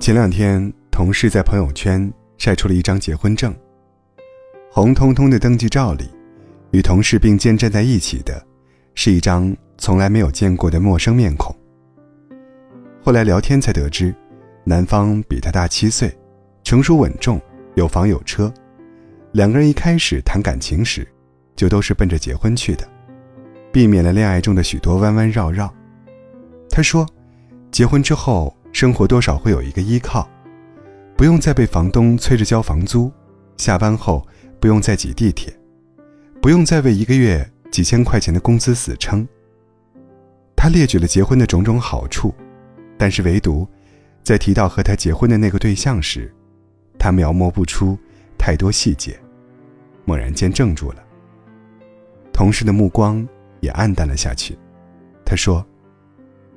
前两天，同事在朋友圈晒出了一张结婚证。红彤彤的登记照里，与同事并肩站在一起的，是一张从来没有见过的陌生面孔。后来聊天才得知，男方比他大七岁，成熟稳重，有房有车。两个人一开始谈感情时，就都是奔着结婚去的，避免了恋爱中的许多弯弯绕绕。他说，结婚之后。生活多少会有一个依靠，不用再被房东催着交房租，下班后不用再挤地铁，不用再为一个月几千块钱的工资死撑。他列举了结婚的种种好处，但是唯独在提到和他结婚的那个对象时，他描摹不出太多细节，猛然间怔住了。同事的目光也黯淡了下去。他说：“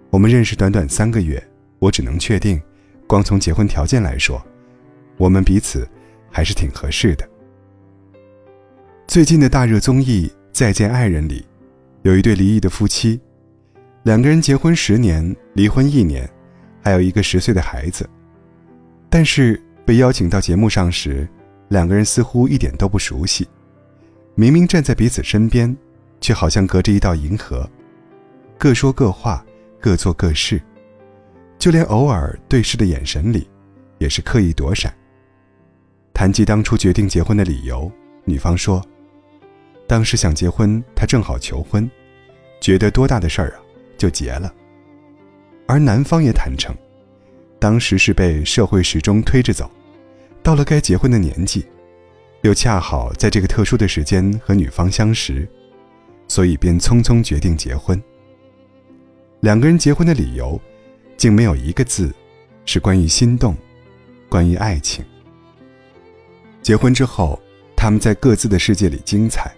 我们认识短短三个月。”我只能确定，光从结婚条件来说，我们彼此还是挺合适的。最近的大热综艺《再见爱人》里，有一对离异的夫妻，两个人结婚十年，离婚一年，还有一个十岁的孩子。但是被邀请到节目上时，两个人似乎一点都不熟悉，明明站在彼此身边，却好像隔着一道银河，各说各话，各做各事。就连偶尔对视的眼神里，也是刻意躲闪。谈及当初决定结婚的理由，女方说：“当时想结婚，他正好求婚，觉得多大的事儿啊，就结了。”而男方也坦诚，当时是被社会时钟推着走，到了该结婚的年纪，又恰好在这个特殊的时间和女方相识，所以便匆匆决定结婚。两个人结婚的理由。竟没有一个字，是关于心动，关于爱情。结婚之后，他们在各自的世界里精彩，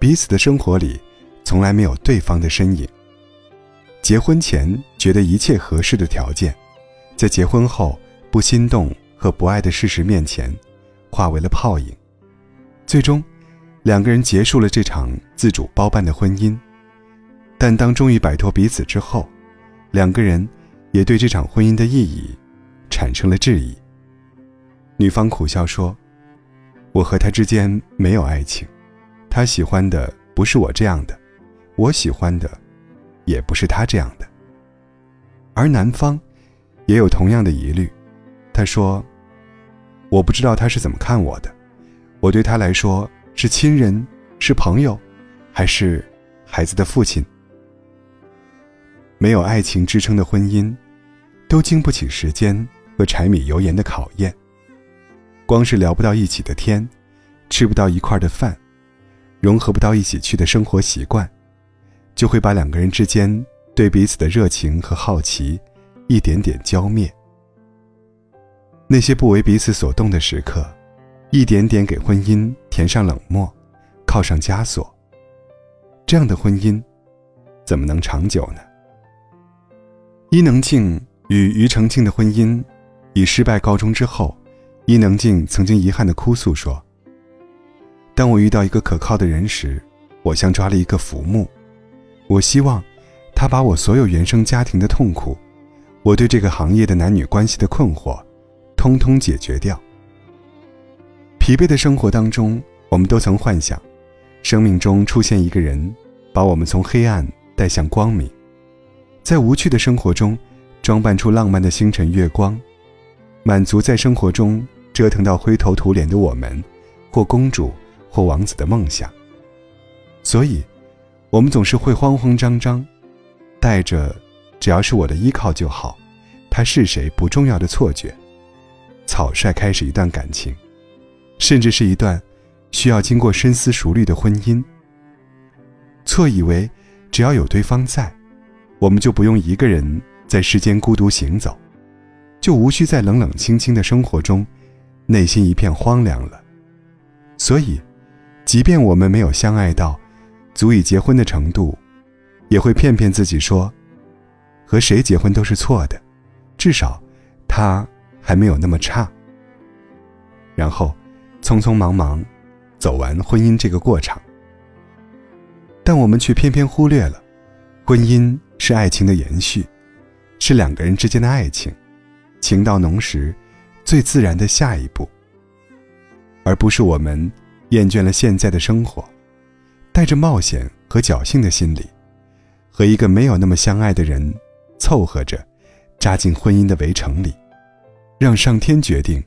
彼此的生活里，从来没有对方的身影。结婚前觉得一切合适的条件，在结婚后不心动和不爱的事实面前，化为了泡影。最终，两个人结束了这场自主包办的婚姻。但当终于摆脱彼此之后，两个人。也对这场婚姻的意义产生了质疑。女方苦笑说：“我和他之间没有爱情，他喜欢的不是我这样的，我喜欢的也不是他这样的。”而男方也有同样的疑虑，他说：“我不知道他是怎么看我的，我对他来说是亲人，是朋友，还是孩子的父亲？”没有爱情支撑的婚姻，都经不起时间和柴米油盐的考验。光是聊不到一起的天，吃不到一块的饭，融合不到一起去的生活习惯，就会把两个人之间对彼此的热情和好奇，一点点浇灭。那些不为彼此所动的时刻，一点点给婚姻填上冷漠，铐上枷锁。这样的婚姻，怎么能长久呢？伊能静与庾澄庆的婚姻以失败告终之后，伊能静曾经遗憾地哭诉说：“当我遇到一个可靠的人时，我像抓了一个浮木。我希望他把我所有原生家庭的痛苦，我对这个行业的男女关系的困惑，通通解决掉。疲惫的生活当中，我们都曾幻想，生命中出现一个人，把我们从黑暗带向光明。”在无趣的生活中，装扮出浪漫的星辰月光，满足在生活中折腾到灰头土脸的我们，或公主或王子的梦想。所以，我们总是会慌慌张张，带着“只要是我的依靠就好，他是谁不重要的”错觉，草率开始一段感情，甚至是一段需要经过深思熟虑的婚姻。错以为只要有对方在。我们就不用一个人在世间孤独行走，就无需在冷冷清清的生活中，内心一片荒凉了。所以，即便我们没有相爱到足以结婚的程度，也会骗骗自己说，和谁结婚都是错的，至少他还没有那么差。然后，匆匆忙忙走完婚姻这个过程，但我们却偏偏忽略了婚姻。是爱情的延续，是两个人之间的爱情，情到浓时，最自然的下一步，而不是我们厌倦了现在的生活，带着冒险和侥幸的心理，和一个没有那么相爱的人凑合着，扎进婚姻的围城里，让上天决定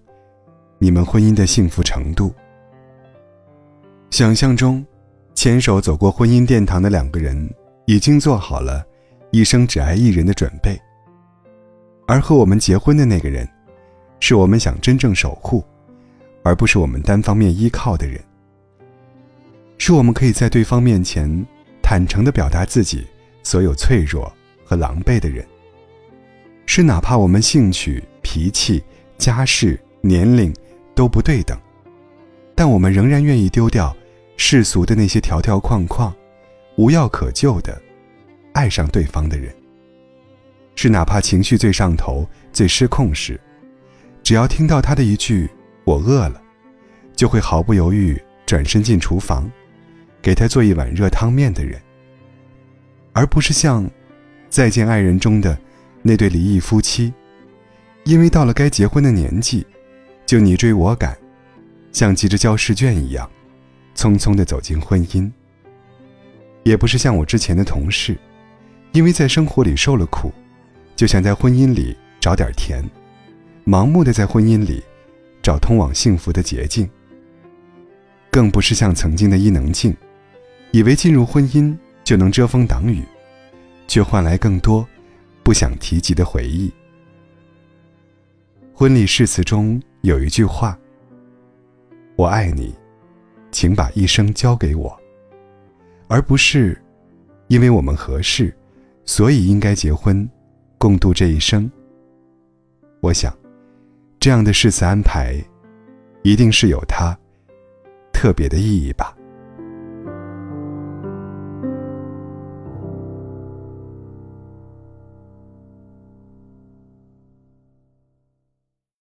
你们婚姻的幸福程度。想象中，牵手走过婚姻殿堂的两个人，已经做好了一生只爱一人的准备。而和我们结婚的那个人，是我们想真正守护，而不是我们单方面依靠的人。是我们可以在对方面前坦诚地表达自己所有脆弱和狼狈的人。是哪怕我们兴趣、脾气、家世、年龄都不对等，但我们仍然愿意丢掉世俗的那些条条框框，无药可救的爱上对方的人。是哪怕情绪最上头、最失控时，只要听到他的一句“我饿了”，就会毫不犹豫转身进厨房，给他做一碗热汤面的人。而不是像《再见爱人》中的那对离异夫妻，因为到了该结婚的年纪，就你追我赶，像急着交试卷一样，匆匆地走进婚姻。也不是像我之前的同事，因为在生活里受了苦。就想在婚姻里找点甜，盲目的在婚姻里找通往幸福的捷径。更不是像曾经的伊能静，以为进入婚姻就能遮风挡雨，却换来更多不想提及的回忆。婚礼誓词中有一句话：“我爱你，请把一生交给我。”而不是因为我们合适，所以应该结婚。共度这一生。我想，这样的誓词安排，一定是有它特别的意义吧。